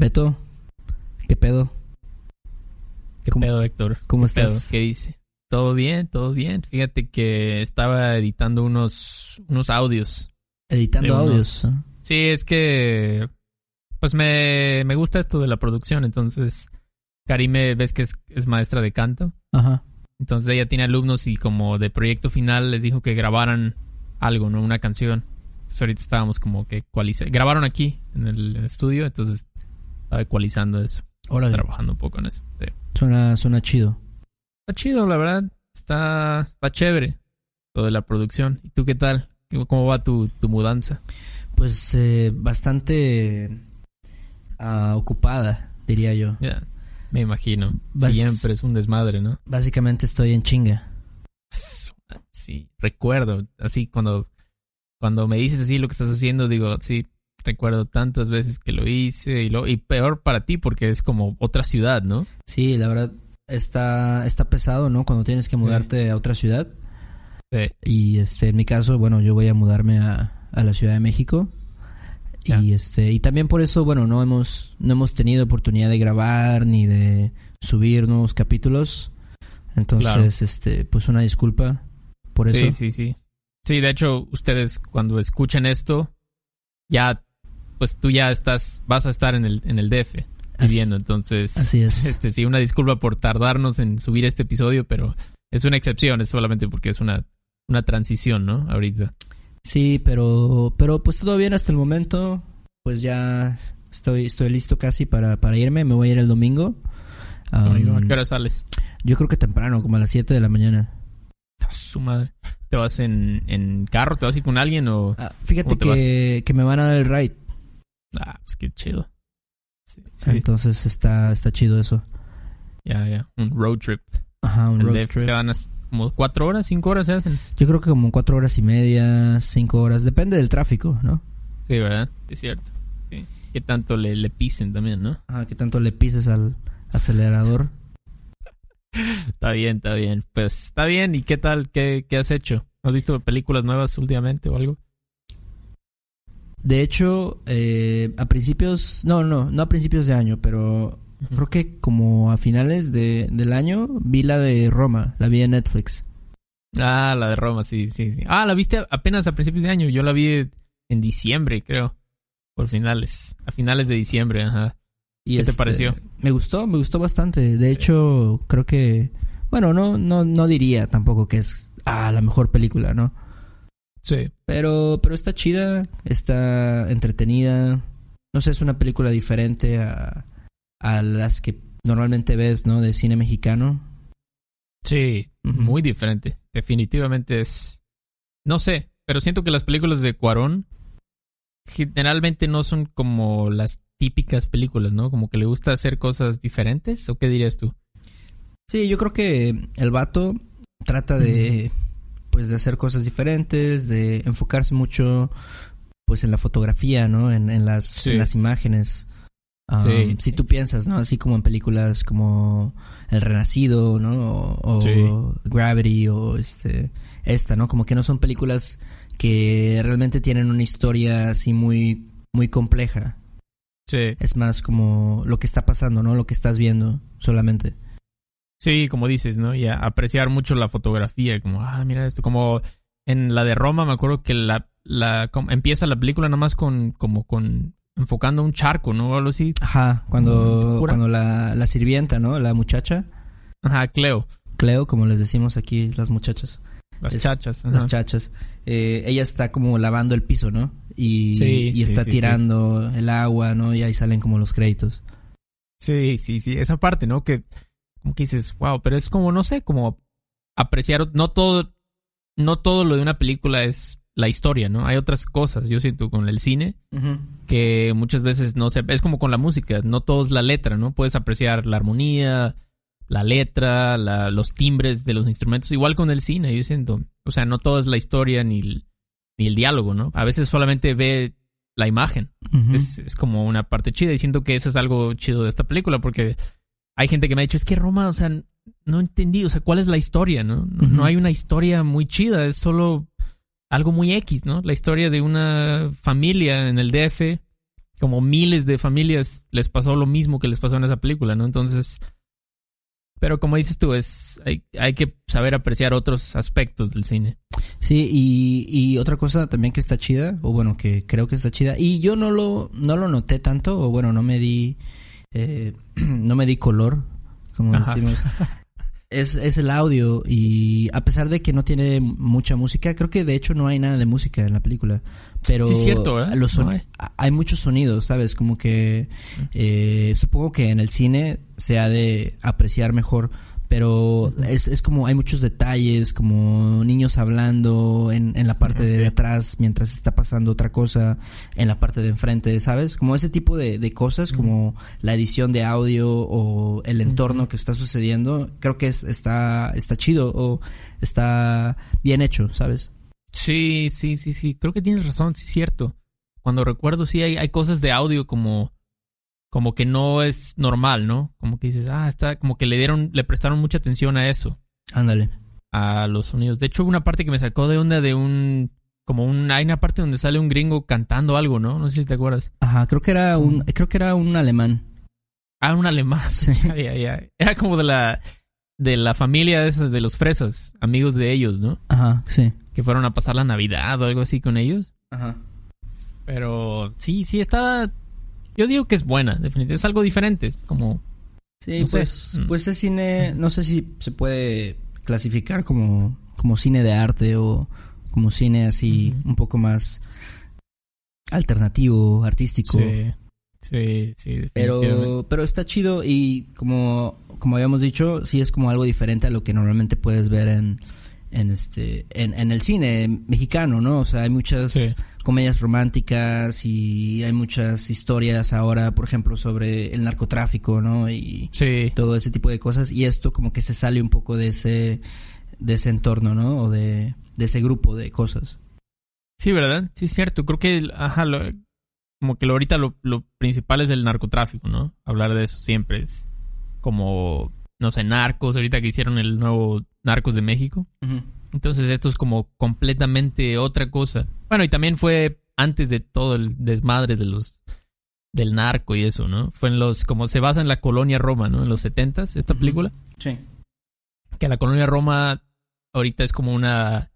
Beto. ¿Qué pedo? ¿Qué ¿Cómo- pedo, Héctor? cómo ¿Qué pedo? estás? ¿Qué dice? Todo bien, todo bien. Fíjate que estaba editando unos, unos audios. Editando unos- audios. Sí, es que pues me, me gusta esto de la producción, entonces Karime ves que es, es maestra de canto, Ajá. entonces ella tiene alumnos y como de proyecto final les dijo que grabaran algo, ¿no? Una canción. Entonces ahorita estábamos como que ecualizando. Grabaron aquí en el estudio, entonces estaba ecualizando eso, trabajando un poco en eso. Sí. Suena, suena chido. Está chido, la verdad. Está, está chévere lo de la producción. ¿Y tú qué tal? ¿Cómo- ¿Cómo va tu, tu mudanza? Pues eh, bastante ah, ocupada, diría yo. Me imagino. Siempre es un desmadre, ¿no? Básicamente estoy en chinga. Sí, recuerdo. Así cuando, cuando me dices así lo que estás haciendo, digo, sí, recuerdo tantas veces que lo hice y, lo, y peor para ti porque es como otra ciudad, ¿no? Sí, la verdad está, está pesado, ¿no? Cuando tienes que mudarte a otra ciudad. Sí. Y este, en mi caso, bueno, yo voy a mudarme a, a la Ciudad de México. Y este, y también por eso, bueno, no hemos, no hemos tenido oportunidad de grabar ni de subir nuevos capítulos. Entonces, Claro. este, pues una disculpa por eso. Sí, sí, sí. Sí, de hecho, ustedes cuando escuchen esto, ya, pues tú ya estás, vas a estar en el, en el DF viviendo. Entonces, Así es. este sí, una disculpa por tardarnos en subir este episodio, pero es una excepción, es solamente porque es una, una transición, ¿no? Ahorita. Sí, pero, pero pues todo bien hasta el momento. Pues ya estoy, estoy listo casi para, para irme. Me voy a ir el domingo. ¿A qué hora sales? yo creo que temprano, como a las 7 de la mañana. A Su madre. ¿Te vas en, en carro? ¿Te vas a ir con alguien o...? Ah, fíjate que, que me van a dar el ride. Ah, pues qué chido. Sí, sí. Entonces está, está chido eso. Ya, ya. Un road trip. Ajá, un El road trip. se van a... como cuatro horas, cinco horas se hacen. Yo creo que como cuatro horas y media, cinco horas. Depende del tráfico, ¿no? Sí, ¿verdad? Es cierto. Sí. Que tanto le, le pisen también, ¿no? Ajá, que tanto le pises al acelerador. Está bien, está bien. Pues está bien. ¿Y qué tal? ¿Qué, qué has hecho? ¿Has visto películas nuevas últimamente o algo? De hecho, eh, a principios, no, no, no a principios de año, pero creo que como a finales de, del año vi la de Roma, la vi en Netflix. Ah, la de Roma, sí, sí, sí. Ah, la viste apenas a principios de año. Yo la vi en diciembre, creo. Por finales. A finales de diciembre, ajá. Y ¿Qué te este, pareció? Me gustó, me gustó bastante. De hecho, creo que, bueno, no, no, no diría tampoco que es ah, la mejor película, ¿no? Sí. Pero, pero está chida, está entretenida. No sé, es una película diferente a, a las que normalmente ves, ¿no? De cine mexicano. Sí, muy diferente. Definitivamente es. No sé, pero siento que las películas de Cuarón generalmente no son como las típicas películas, ¿no? Como que le gusta hacer cosas diferentes. ¿O qué dirías tú? Sí, yo creo que el vato trata de, pues, de hacer cosas diferentes, de enfocarse mucho, pues, en la fotografía, ¿no? En, en las, Sí. en las imágenes. Um, Sí, si tú sí. piensas, ¿no? Así como en películas como El Renacido, ¿no? O, o Sí. Gravity o este, esta, ¿no? Como que no son películas que realmente tienen una historia así muy, muy compleja. Sí. Es más como lo que está pasando, ¿no? Lo que estás viendo solamente. Sí, como dices, ¿no? Y a- apreciar mucho la fotografía, como, ah, mira esto, como en la de Roma me acuerdo que la, la empieza la película nada más con, como con, enfocando un charco, ¿no? O algo así. Ajá, cuando, cuando la, la sirvienta, ¿no? La muchacha, Ajá, Cleo, Cleo, como les decimos aquí las muchachas, las Es- chachas. ajá. las chachas, eh, ella está como lavando el piso, ¿no? Y, Sí, y sí, está sí, tirando el agua, ¿no? Y ahí salen como los créditos. Sí, sí, sí, esa parte, ¿no? Que como que dices, wow, pero es como, no sé, como apreciar, no todo, no todo lo de una película es la historia, ¿no? Hay otras cosas, yo siento, con el cine, que muchas veces no se... Es como con la música, no todo es la letra, ¿no? Puedes apreciar la armonía, la letra, los timbres de los instrumentos, igual con el cine, yo siento. O sea, no todo es la historia ni el, ni el diálogo, ¿no? A veces solamente ve la imagen. es, es, como una parte chida y siento que eso es algo chido de esta película porque hay gente que me ha dicho, es que Roma, o sea, no entendí, o sea, ¿cuál es la historia, no? No hay una historia muy chida, es solo algo muy X, ¿no? La historia de una familia en el DF, como miles de familias les pasó lo mismo que les pasó en esa película, ¿no? Entonces, pero como dices tú, es hay, hay que saber apreciar otros aspectos del cine. Sí, y, y, otra cosa también que está chida, o bueno, que creo que está chida, y yo no lo, no lo noté tanto, o bueno, no me di, eh, no me di color, como decimos. es, es el audio y a pesar de que no tiene mucha música, creo que de hecho no hay nada de música en la película. Pero sí, cierto, Los hay. muchos sonidos, ¿sabes? Como que eh, supongo que en el cine se ha de apreciar mejor pero es, es como hay muchos detalles, como niños hablando en, en la parte de atrás mientras está pasando otra cosa en la parte de enfrente, ¿sabes? Como ese tipo de, de cosas, como la edición de audio o el entorno que está sucediendo, creo que es, está, está chido o está bien hecho, ¿sabes? Sí, sí, sí, sí, creo que tienes razón, sí es cierto. Cuando recuerdo, sí, hay, hay cosas de audio como como que no es normal, ¿no? Como que dices, ah, está, como que le dieron, le prestaron mucha atención a eso. Ándale. A los sonidos. De hecho, hubo una parte que me sacó de onda de un, como un, hay una parte donde sale un gringo cantando algo, ¿no? No sé si te acuerdas. Ajá, creo que era un, creo que era un alemán. Ah, un alemán. Sí. ya, ya. Era como de la, de la familia de, esas, de los fresas, amigos de ellos, ¿no? Ajá, sí. Que fueron a pasar la Navidad o algo así con ellos. Ajá. Pero sí, sí, estaba, yo digo que es buena, definitivamente. Es algo diferente, como... Sí, pues, mm. pues ese cine, no sé si se puede clasificar como, como cine de arte o como cine así un poco más alternativo, artístico. Sí, sí, sí Pero, pero está chido y como, como habíamos dicho, sí es como algo diferente a lo que normalmente puedes ver en, en este en, en el cine mexicano, ¿no? O sea, hay muchas comedias románticas y hay muchas historias ahora, por ejemplo, sobre el narcotráfico, ¿no? Y todo ese tipo de cosas. Y esto como que se sale un poco de ese, de ese entorno, ¿no? O de, de ese grupo de cosas. Sí, ¿verdad? Sí, es cierto. Creo que, ajá, como que lo, ahorita lo, lo principal es el narcotráfico, ¿no? Hablar de eso siempre es como, no sé, narcos, ahorita que hicieron el nuevo Narcos de México. Entonces esto es como completamente otra cosa. Bueno, y también fue antes de todo el desmadre de los del narco y eso, ¿no? Fue en los como se basa en la colonia Roma, ¿no? En los setentas esta película. Sí. Que la colonia Roma ahorita es como una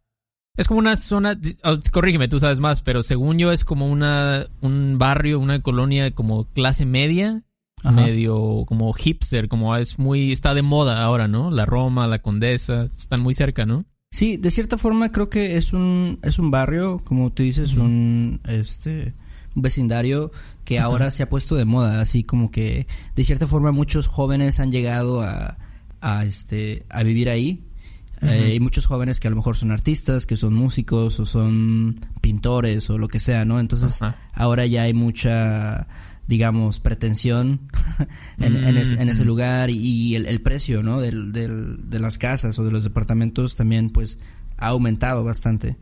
es como una zona, oh, corrígeme, tú sabes más, pero según yo es como una un barrio, una colonia como clase media, medio como hipster, como es muy está de moda ahora, ¿no? La Roma, la Condesa, están muy cerca, ¿no? Sí, de cierta forma creo que es un, es un barrio, como tú dices, un, este, un vecindario que ahora se ha puesto de moda, así como que de cierta forma muchos jóvenes han llegado a, a este, a vivir ahí. Eh, y muchos jóvenes que a lo mejor son artistas, que son músicos o son pintores o lo que sea, ¿no? Entonces ahora ya hay mucha digamos, pretensión en, en, ese mm. lugar y, el, precio, ¿no? Del, del, de las casas o de los departamentos también, pues, ha aumentado bastante.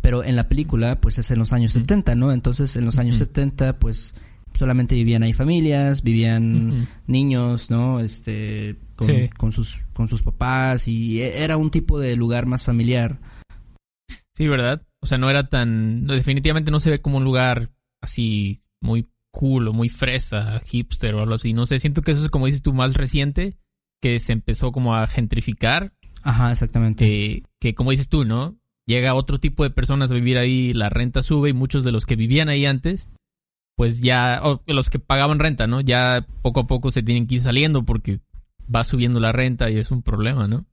pero en la película, pues, es en los años 70, ¿no? Entonces, en los años 70, pues, solamente vivían ahí familias, vivían niños, ¿no? Este, con, con, sus, con sus papás y e, era un tipo de lugar más familiar. Sí, ¿verdad? O sea, no era tan... Definitivamente no se ve como un lugar así muy cool o muy fresa, hipster o algo así. No sé, siento que eso es como dices tú, más reciente, que se empezó como a gentrificar. Ajá, exactamente. Que, que como dices tú, ¿no? Llega otro tipo de personas a vivir ahí, la renta sube y muchos de los que vivían ahí antes, pues ya, o los que pagaban renta, ¿no? Ya poco a poco se tienen que ir saliendo porque va subiendo la renta y es un problema, ¿no?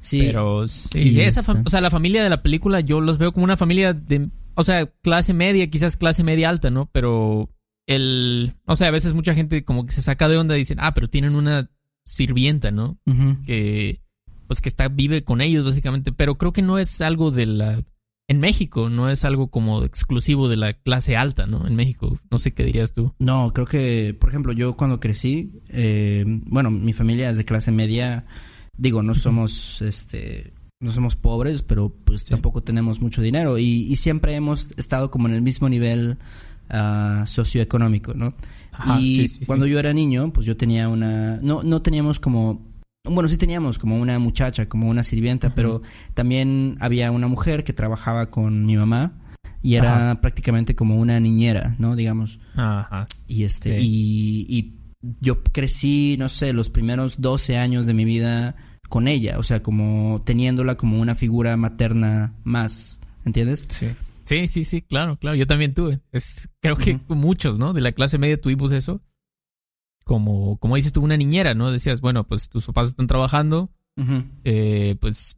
Sí. Pero sí, esa o sea, la familia de la película yo los veo como una familia de o sea, clase media, quizás clase media alta, ¿no? Pero el, o sea, a veces mucha gente como que se saca de onda y dicen, ah, pero tienen una sirvienta, ¿no? Que, pues que está, vive con ellos básicamente, pero creo que no es algo de la, en México, no es algo como exclusivo de la clase alta, ¿no? En México, no sé qué dirías tú. No, creo que, por ejemplo, yo cuando crecí, eh, bueno, mi familia es de clase media, digo, no somos, este, no somos pobres, pero pues tampoco tenemos mucho dinero y, siempre hemos estado como en el mismo nivel uh, socioeconómico, ¿no? y cuando yo era niño, pues yo tenía una, no, no teníamos como bueno, sí teníamos como una muchacha, como una sirvienta, pero también había una mujer que trabajaba con mi mamá y era prácticamente como una niñera, ¿no? Digamos. Ajá. Y este, y, y, yo crecí, no sé, los primeros 12 años de mi vida con ella, o sea, como teniéndola como una figura materna más, ¿entiendes? Sí. Sí, sí, sí, claro, claro. Yo también tuve. Es, creo que muchos, ¿no? De la clase media tuvimos eso. Como, como dices tú, una niñera, ¿no? Decías, bueno, pues tus papás están trabajando, eh, pues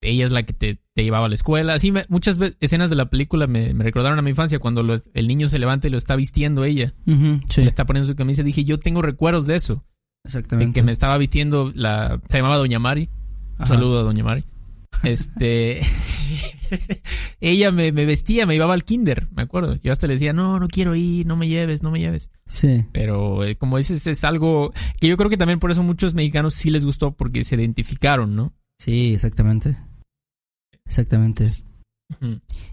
ella es la que te, llevaba a la escuela. Así, muchas escenas de la película me, recordaron a mi infancia cuando el niño se levanta y lo está vistiendo ella. Le está poniendo su camisa. Dije, yo tengo recuerdos de eso. Exactamente. En que me estaba vistiendo la... Se llamaba Doña Mari. Un saludo a Doña Mari. Este... ella me, vestía, me llevaba al kinder, me acuerdo. Yo hasta le decía, no, no quiero ir, no me lleves, no me lleves. Sí. Pero eh, como dices, es algo que yo creo que también por eso muchos mexicanos sí les gustó porque se identificaron, ¿no? Sí, exactamente. Exactamente.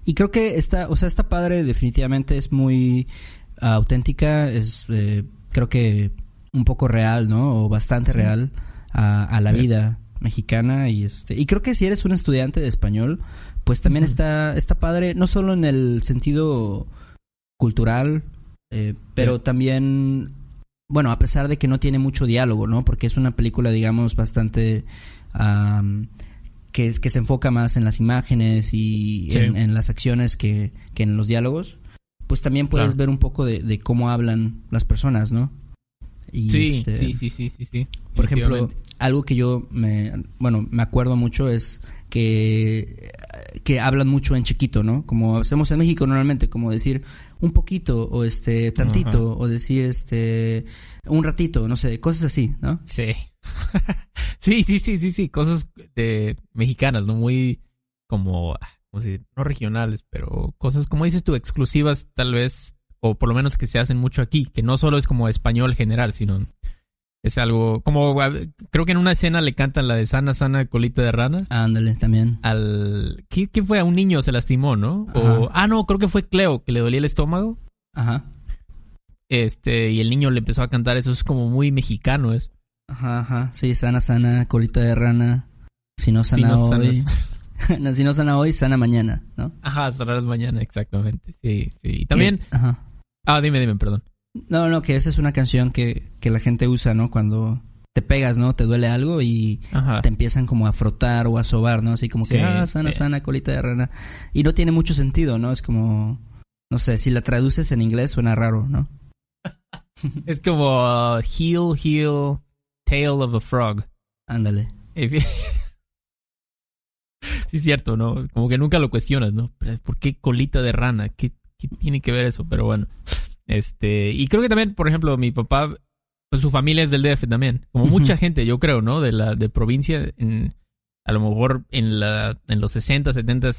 Y creo que esta, o sea, esta padre definitivamente es muy auténtica, es, eh, creo que un poco real, ¿no? O bastante real a, la vida mexicana y este y creo que si eres un estudiante de español pues también está está padre no solo en el sentido cultural eh, pero también bueno a pesar de que no tiene mucho diálogo no porque es una película digamos bastante que, que se enfoca más en las imágenes y en, las acciones que, que, en los diálogos pues también puedes ver un poco de, de cómo hablan las personas no este, sí, sí, sí, sí, sí, Por ejemplo, algo que yo me, bueno, me acuerdo mucho es que, que hablan mucho en chiquito, ¿no? Como hacemos en México normalmente, como decir un poquito o este tantito o decir este un ratito, no sé, cosas así, ¿no? Sí. sí, sí, sí, sí, sí, cosas de mexicanas, ¿no? Muy como, como si, no regionales, pero cosas como dices tú, exclusivas tal vez o por lo menos que se hacen mucho aquí, que no solo es como español general, sino es algo como creo que en una escena le cantan la de sana sana colita de rana. Ándale, también. Al ¿qué, fue? A un niño se lastimó, ¿no? O ah no, creo que fue Cleo que le dolía el estómago. Ajá. Este, y el niño le empezó a cantar, eso es como muy mexicano es. Ajá, ajá. Sí, sana sana colita de rana. Si no sana hoy. si no sana hoy, sana mañana, ¿no? Ajá, sanarás mañana, exactamente. Sí, sí. Y también Ajá. Ah, dime, dime, perdón. No, no, que esa es una canción que, que la gente usa, ¿no? Cuando te pegas, ¿no? Te duele algo y te empiezan como a frotar o a sobar, ¿no? Así como que, ah, sana, sana, colita de rana. Y no tiene mucho sentido, ¿no? Es como, no sé, si la traduces en inglés suena raro, ¿no? es como uh, heel, heel, tail of a frog. Ándale. sí, es cierto, ¿no? Como que nunca lo cuestionas, ¿no? ¿Por qué colita de rana? ¿Qué, ¿qué tiene que ver eso? Pero bueno. Este, y creo que también, por ejemplo, mi papá, pues su familia es del DF también. Como mucha gente, yo creo, ¿no? De la de provincia. En, a lo mejor en, la, en los 60, 70,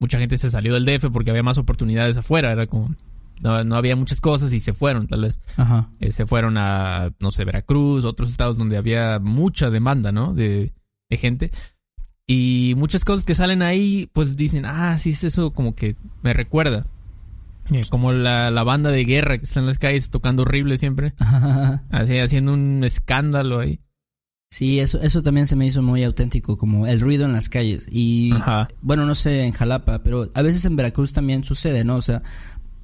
mucha gente se salió del DF porque había más oportunidades afuera. Era como. No, había muchas cosas y se fueron, tal vez. Ajá. Eh, se fueron a, no sé, Veracruz, otros estados donde había mucha demanda, ¿no? De, de gente. Y muchas cosas que salen ahí, pues dicen, ah, sí, es eso como que me recuerda. Eh, como la, la, banda de guerra que está en las calles tocando horrible siempre. Así, haciendo un escándalo ahí. Sí, eso, eso también se me hizo muy auténtico, como el ruido en las calles. Y bueno, no sé en Jalapa, pero a veces en Veracruz también sucede, ¿no? O sea,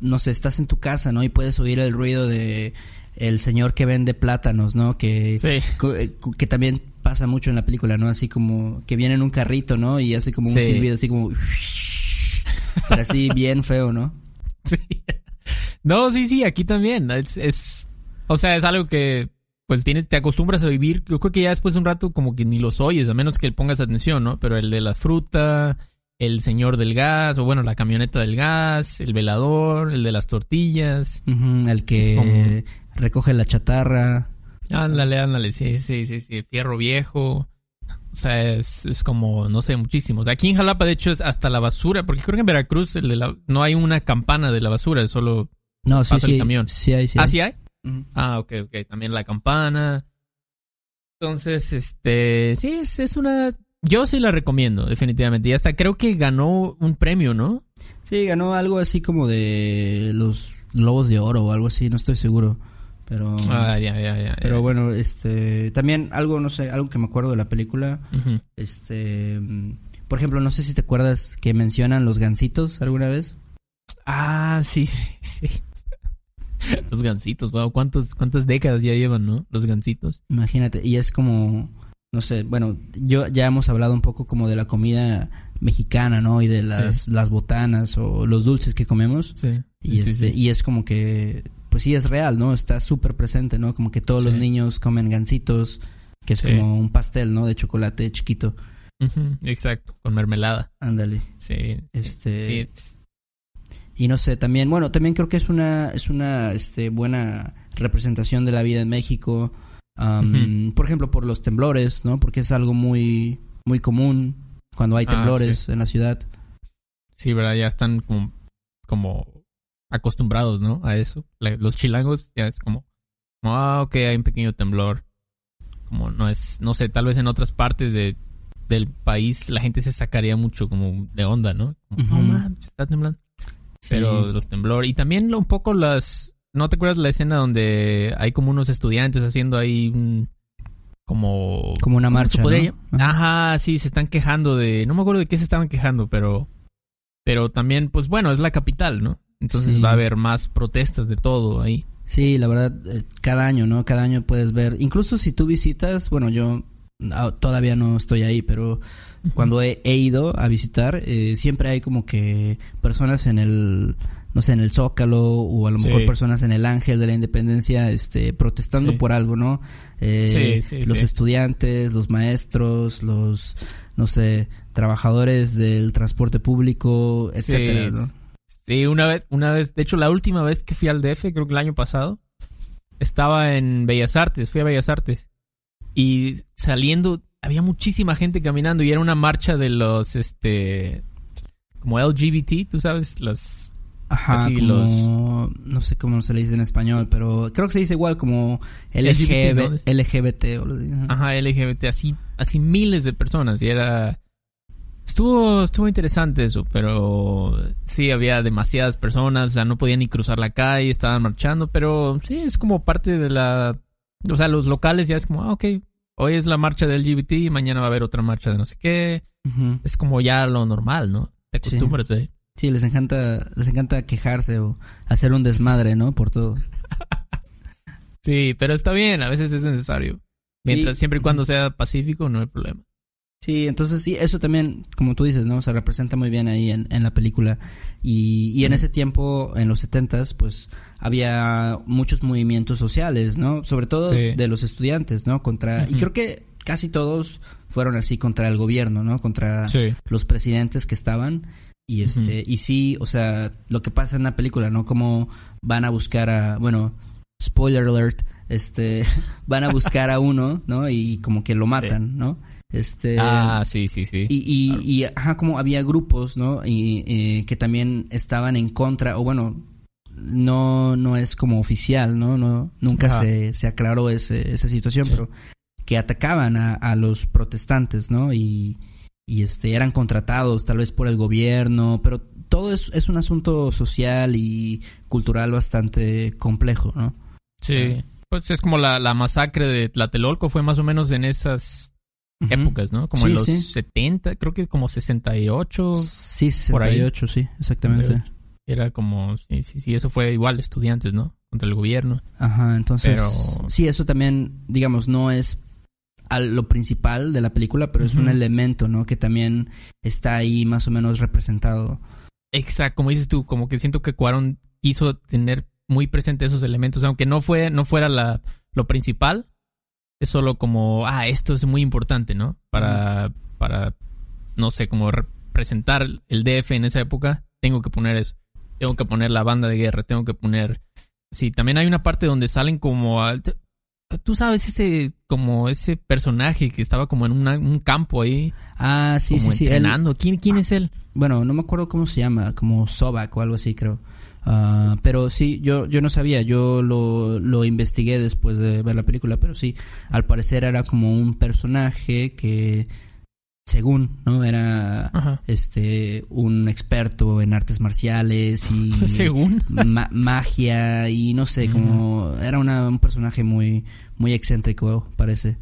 no sé, estás en tu casa, ¿no? Y puedes oír el ruido de el señor que vende plátanos, ¿no? Que, eh, que, también pasa mucho en la película, ¿no? Así como que viene en un carrito, ¿no? Y hace como un silbido así como... Pero así bien feo, ¿no? No, sí, sí, aquí también. Es, o sea, es algo que pues tienes, te acostumbras a vivir. Yo creo que ya después de un rato como que ni los oyes, a menos que le pongas atención, ¿no? Pero el de la fruta, el señor del gas, o bueno, la camioneta del gas, el velador, el de las tortillas. el que recoge la chatarra. Ándale, ándale, sí, sí, sí, sí, fierro viejo. O sea, es, es como, no sé, muchísimos. Aquí en Jalapa, de hecho, es hasta la basura, porque creo que en Veracruz el de la- no hay una campana de la basura, es solo No, sí, pasa el sí. camión. Sí hay, sí ¿Ah, hay. sí hay? Ujú. Ah, ok, ok. También la campana. Entonces, este, sí, es, es una... Yo sí la recomiendo, definitivamente. Y hasta creo que ganó un premio, ¿no? Sí, ganó algo así como de los Globos de Oro o algo así, no estoy seguro. Pero, Ah, ya, ya, ya. pero bueno, este, también algo, no sé, algo que me acuerdo de la película, este, por ejemplo, no sé si te acuerdas que mencionan los gansitos alguna vez. Ah, sí, sí, sí. Los gancitos, wow, ¿cuántos, cuántas décadas ya llevan, ¿no? Los gancitos. Imagínate, y es como, no sé, bueno, yo ya hemos hablado un poco como de la comida mexicana, ¿no? Y de las, las botanas o los dulces que comemos. Sí. Y, sí, este, sí. y es como que, pues sí es real, ¿no? Está súper presente, ¿no? Como que todos los niños comen gansitos, que es Sí. como un pastel, ¿no? De chocolate chiquito. Exacto, con mermelada. Ándale. Sí. Este, Sí, es- y no sé, también, bueno, también creo que es una, es una, este, buena representación de la vida en México. Por ejemplo, por los temblores, ¿no? Porque es algo muy, muy común cuando hay Ah, temblores en la ciudad. sí, ¿verdad? Ya están como, como acostumbrados, ¿no? A eso. Los chilangos ya es como, ah, ok, hay un pequeño temblor. Como no es, no sé, tal vez en otras partes de, del país la gente se sacaría mucho como de onda, ¿no? Como, mames, está temblando. Sí. Pero los temblores. Y también lo- un poco las. ¿No te acuerdas la escena donde hay como unos estudiantes haciendo ahí un. Como. como una ¿cómo se marcha, ¿no? Ajá, sí, se están quejando de. No me acuerdo de qué se estaban quejando, pero. Pero también, pues bueno, es la capital, ¿no? Entonces Sí. va a haber más protestas de todo ahí. Sí, la verdad, eh, cada año, ¿no? Cada año puedes ver, incluso si tú visitas, bueno, yo ah, todavía no estoy ahí, pero cuando he, he ido a visitar, eh, siempre hay como que personas en el, no sé, en el Zócalo o a lo Sí. mejor personas en el Ángel de la Independencia, este, protestando Sí. por algo, ¿no? Eh, Sí, sí, los estudiantes, los maestros, los, no sé, trabajadores del transporte público, etcétera, sí, ¿no? Sí, una vez, una vez, de hecho la última vez que fui al DF, creo que el año pasado, estaba en Bellas Artes, fui a Bellas Artes. Y saliendo, había muchísima gente caminando y era una marcha de los, este, como LGBT, tú sabes, las... Ajá, Así como, no sé cómo se le dice en español, pero creo que se dice igual como LGBT, LGBT o lo ajá. Ajá, LGBT, así, así miles de personas y era... Estuvo, estuvo interesante eso, pero sí, había demasiadas personas, o sea, no podían ni cruzar la calle, estaban marchando, pero sí, es como parte de la... O sea, los locales ya es como, ah, ok, hoy es la marcha del LGBT y mañana va a haber otra marcha de no sé qué. Es como ya lo normal, ¿no? Te Sí. acostumbras, ¿eh? Sí, les encanta, les encanta quejarse o hacer un desmadre, ¿no? Por todo. Sí, pero está bien, a veces es necesario. Mientras, Sí. siempre y cuando sea pacífico, no hay problema. Sí, entonces sí, eso también, como tú dices, ¿no? Se representa muy bien ahí en, en la película. Y, y en ese tiempo, en los setentas, pues había muchos movimientos sociales, ¿no? Sobre todo Sí. de los estudiantes, ¿no? Contra, y creo que casi todos fueron así contra el gobierno, ¿no? Contra Sí. los presidentes que estaban. Y este, y sí, o sea, lo que pasa en la película, ¿no? Como van a buscar a, bueno, spoiler alert, este, van a buscar a uno, ¿no? Y como que lo matan, ¿no? Este, Ah, sí, sí, sí. y, y, claro. y, ajá, como había grupos, ¿no? Y, eh, que también estaban en contra, o bueno, no, no es como oficial, ¿no? no nunca Ajá. se, se aclaró ese, esa situación, Sí. pero que atacaban a, a los protestantes, ¿no? Y, y este, eran contratados tal vez por el gobierno, pero todo es, es un asunto social y cultural bastante complejo, ¿no? Sí. Pues es como la, la masacre de Tlatelolco, fue más o menos en esas Épocas, ¿no? Como Sí, en los sí. 70, creo que como 68. Sí, por ahí. 68, sí, exactamente. Era como, sí, sí, sí, eso fue igual, estudiantes, ¿no? Contra el gobierno. Ajá, entonces. Pero- Sí, eso también, digamos, no es a lo principal de la película, pero es un elemento, ¿no? Que también está ahí más o menos representado. Exacto, como dices tú, como que siento que Cuarón quiso tener muy presente esos elementos, aunque no fue, no fuera la, lo principal, es solo como, ah, esto es muy importante, ¿no? Para, para, no sé, como representar el DF en esa época, tengo que poner eso. Tengo que poner la banda de guerra, tengo que poner... Sí, también hay una parte donde salen como... tú sabes ese como ese personaje que estaba como en una- un campo ahí Ah, sí, como sí, sí. él- entrenando. ¿Quién, quién es él? bueno, no me acuerdo cómo se llama, como Sobak o algo así, creo. Ah, pero sí, yo, yo no sabía, yo lo, lo investigué después de ver la película, pero sí, al parecer era como un personaje que, según, ¿no? Era Ajá. este un experto en artes marciales y Según. ma- magia y no sé, como era una- un personaje muy muy excéntrico, parece.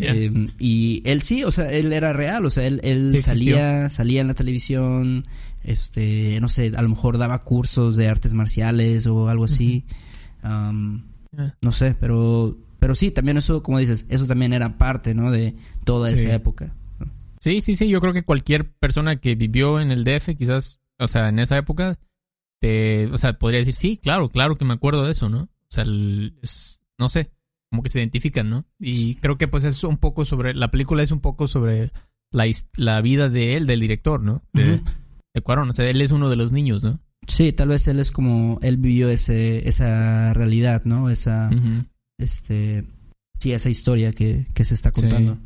Eh, y él sí, o sea, él era real, o sea, él, él Sí existió. salía, salía en la televisión, este, no sé, a lo mejor daba cursos de artes marciales o algo así. Am, Ya. no sé, pero, pero sí, también eso, como dices, eso también era parte, ¿no? De toda Sí. esa época. Sí, sí, sí. Yo creo que cualquier persona que vivió en el DF, quizás, o sea, en esa época, te, o sea, podría decir, sí, claro, claro que me acuerdo de eso, ¿no? O sea, el- es, no sé, como que se identifican, ¿no? Y creo que pues es un poco sobre, la película es un poco sobre la, la vida de él, del director, ¿no? De. De Cuarón. O sea, él es uno de los niños, ¿no? Sí, tal vez él es como, él vivió ese, esa realidad, ¿no? Esa, este, sí, esa historia que, que se está Sí. contando.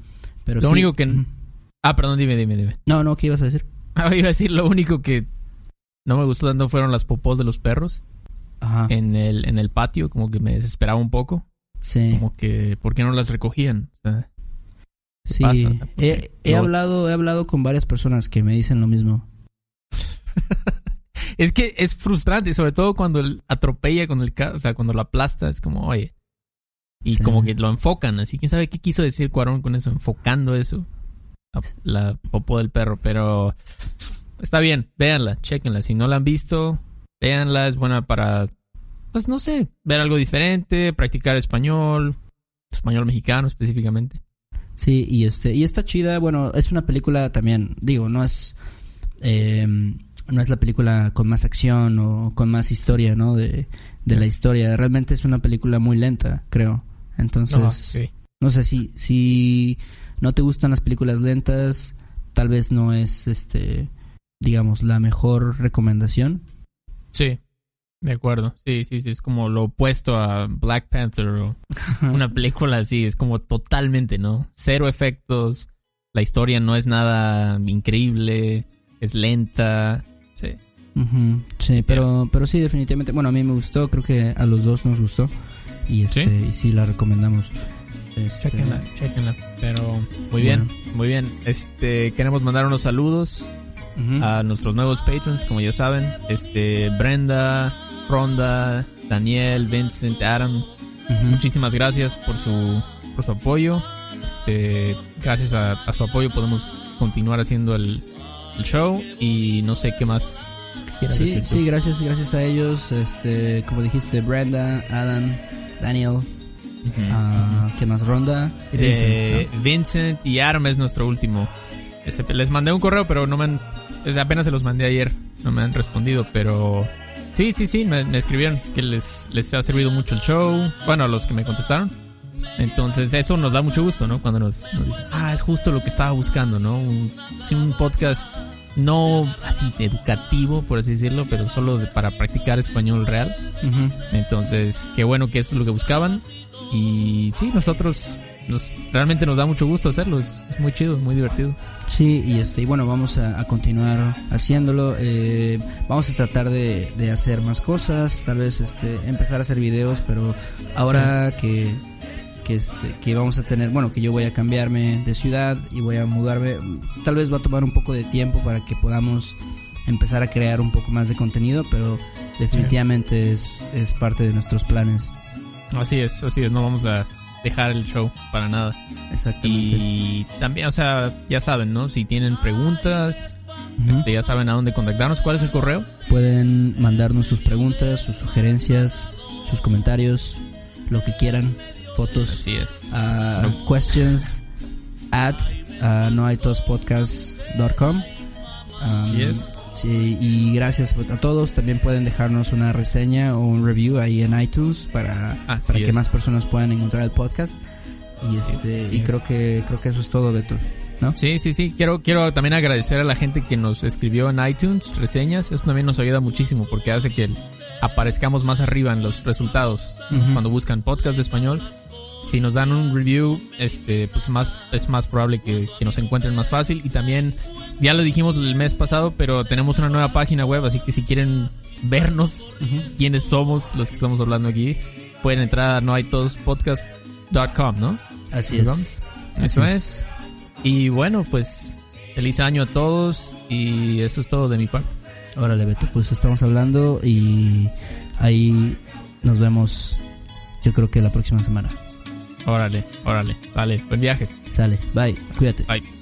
Pero Lo sí. único que- Ujú. Ah, perdón, dime, dime, dime. No, no, ¿qué ibas a decir? Ah, iba a decir, lo único que no me gustó tanto fueron las popós de los perros Ajá. en el, en el patio, como que me desesperaba un poco. Sí. Como que, ¿por qué no las recogían? O sea, Sí, pasa? O sea, porque he, hablado, he hablado con varias personas que me dicen lo mismo. es que es frustrante, sobre todo cuando él atropella con el carro, o sea, cuando lo aplasta, es como, oye. Y Sí. como que lo enfocan, así quién sabe qué quiso decir Cuarón con eso, enfocando eso. La, la popó del perro, pero está bien, véanla, chequenla. Si no la han visto, véanla, es buena para, pues no sé, ver algo diferente, practicar español, español mexicano específicamente. Sí, y este, y está chida, bueno, es una película también, digo, no es, eh, no es la película con más acción o con más historia, ¿no? De, de la historia. Realmente es una película muy lenta, creo. Entonces, sí. no sé si, si no te gustan las películas lentas, tal vez no es, este, digamos, la mejor recomendación. Sí, de acuerdo. Sí, sí, sí, es como lo opuesto a Black Panther o una película así, es como totalmente, ¿no? Cero efectos, la historia no es nada increíble, es lenta. Sí. Ujú, Sí, pero, pero sí, definitivamente. Bueno, a mí me gustó, creo que a los dos nos gustó. Y este, ¿Sí? y sí la recomendamos. Este, Chequenla, chequenla. Pero muy bien, muy bien. Este, queremos mandar unos saludos a nuestros nuevos patrons, como ya saben. Este, Brenda, Ronda, Daniel, Vincent, Adam. Muchísimas gracias por su, por su apoyo. Este, gracias a, a su apoyo podemos continuar haciendo el, el show y no sé qué más quieras Sí, decir tú. sí, gracias, gracias a ellos. Este, como dijiste, Brenda, Adam, Daniel, ah, ¿qué más? Ronda y Vincent, Eh, Vincent y Adam es nuestro último. Este, les mandé un correo, pero no me han. apenas se los mandé ayer. No me han respondido, pero. Sí, sí, sí, me, me escribieron que les, les ha servido mucho el show. Bueno, a los que me contestaron. Entonces, eso nos da mucho gusto, ¿no? Cuando nos, nos dicen, ah, es justo lo que estaba buscando, ¿no? Un, un podcast no así educativo, por así decirlo, pero solo de- para practicar español real. Entonces, qué bueno que eso es lo que buscaban. Y sí, nosotros nos, realmente nos da mucho gusto hacerlo. Es, es muy chido, muy divertido. Sí, y este, y bueno, vamos a, a continuar haciéndolo. eh, vamos a tratar de, de hacer más cosas, tal vez este, empezar a hacer videos, pero ahora que, que, este, que vamos a tener, bueno, que yo voy a cambiarme de ciudad y voy a mudarme, tal vez va a tomar un poco de tiempo para que podamos empezar a crear un poco más de contenido, pero definitivamente es, es parte de nuestros planes. Así es, así es. No vamos a dejar el show para nada. Exactamente. Y también, o sea, ya saben, ¿no? Si tienen preguntas, este, ya saben a dónde contactarnos. ¿Cuál es el correo? Pueden mandarnos sus preguntas, sus sugerencias, sus comentarios, lo que quieran, fotos. Así es. No- questions at uh, noaitospodcast.com. Um, Así es. Sí, y gracias a todos. También pueden dejarnos una reseña o un review ahí en iTunes para, Así para que más personas puedan encontrar el podcast. Y, es, este, y es. creo que creo que eso es todo, Beto. ¿No? Sí, sí, sí. Quiero, quiero también agradecer a la gente que nos escribió en iTunes reseñas. Eso también nos ayuda muchísimo porque hace que aparezcamos más arriba en los resultados. Cuando buscan podcast de español, si nos dan un review, este, pues más, es más probable que, que nos encuentren más fácil. Y también, ya lo dijimos el mes pasado, pero tenemos una nueva página web, así que si quieren vernos quiénes somos los que estamos hablando aquí, pueden entrar a noaitospodcast.com, ¿no? Así es. Eso Así es. Y bueno, pues feliz año a todos y eso es todo de mi parte. Órale, Beto, pues estamos hablando y ahí nos vemos yo creo que la próxima semana. Órale, órale, dale, buen viaje. Sale, bye, cuídate. Bye.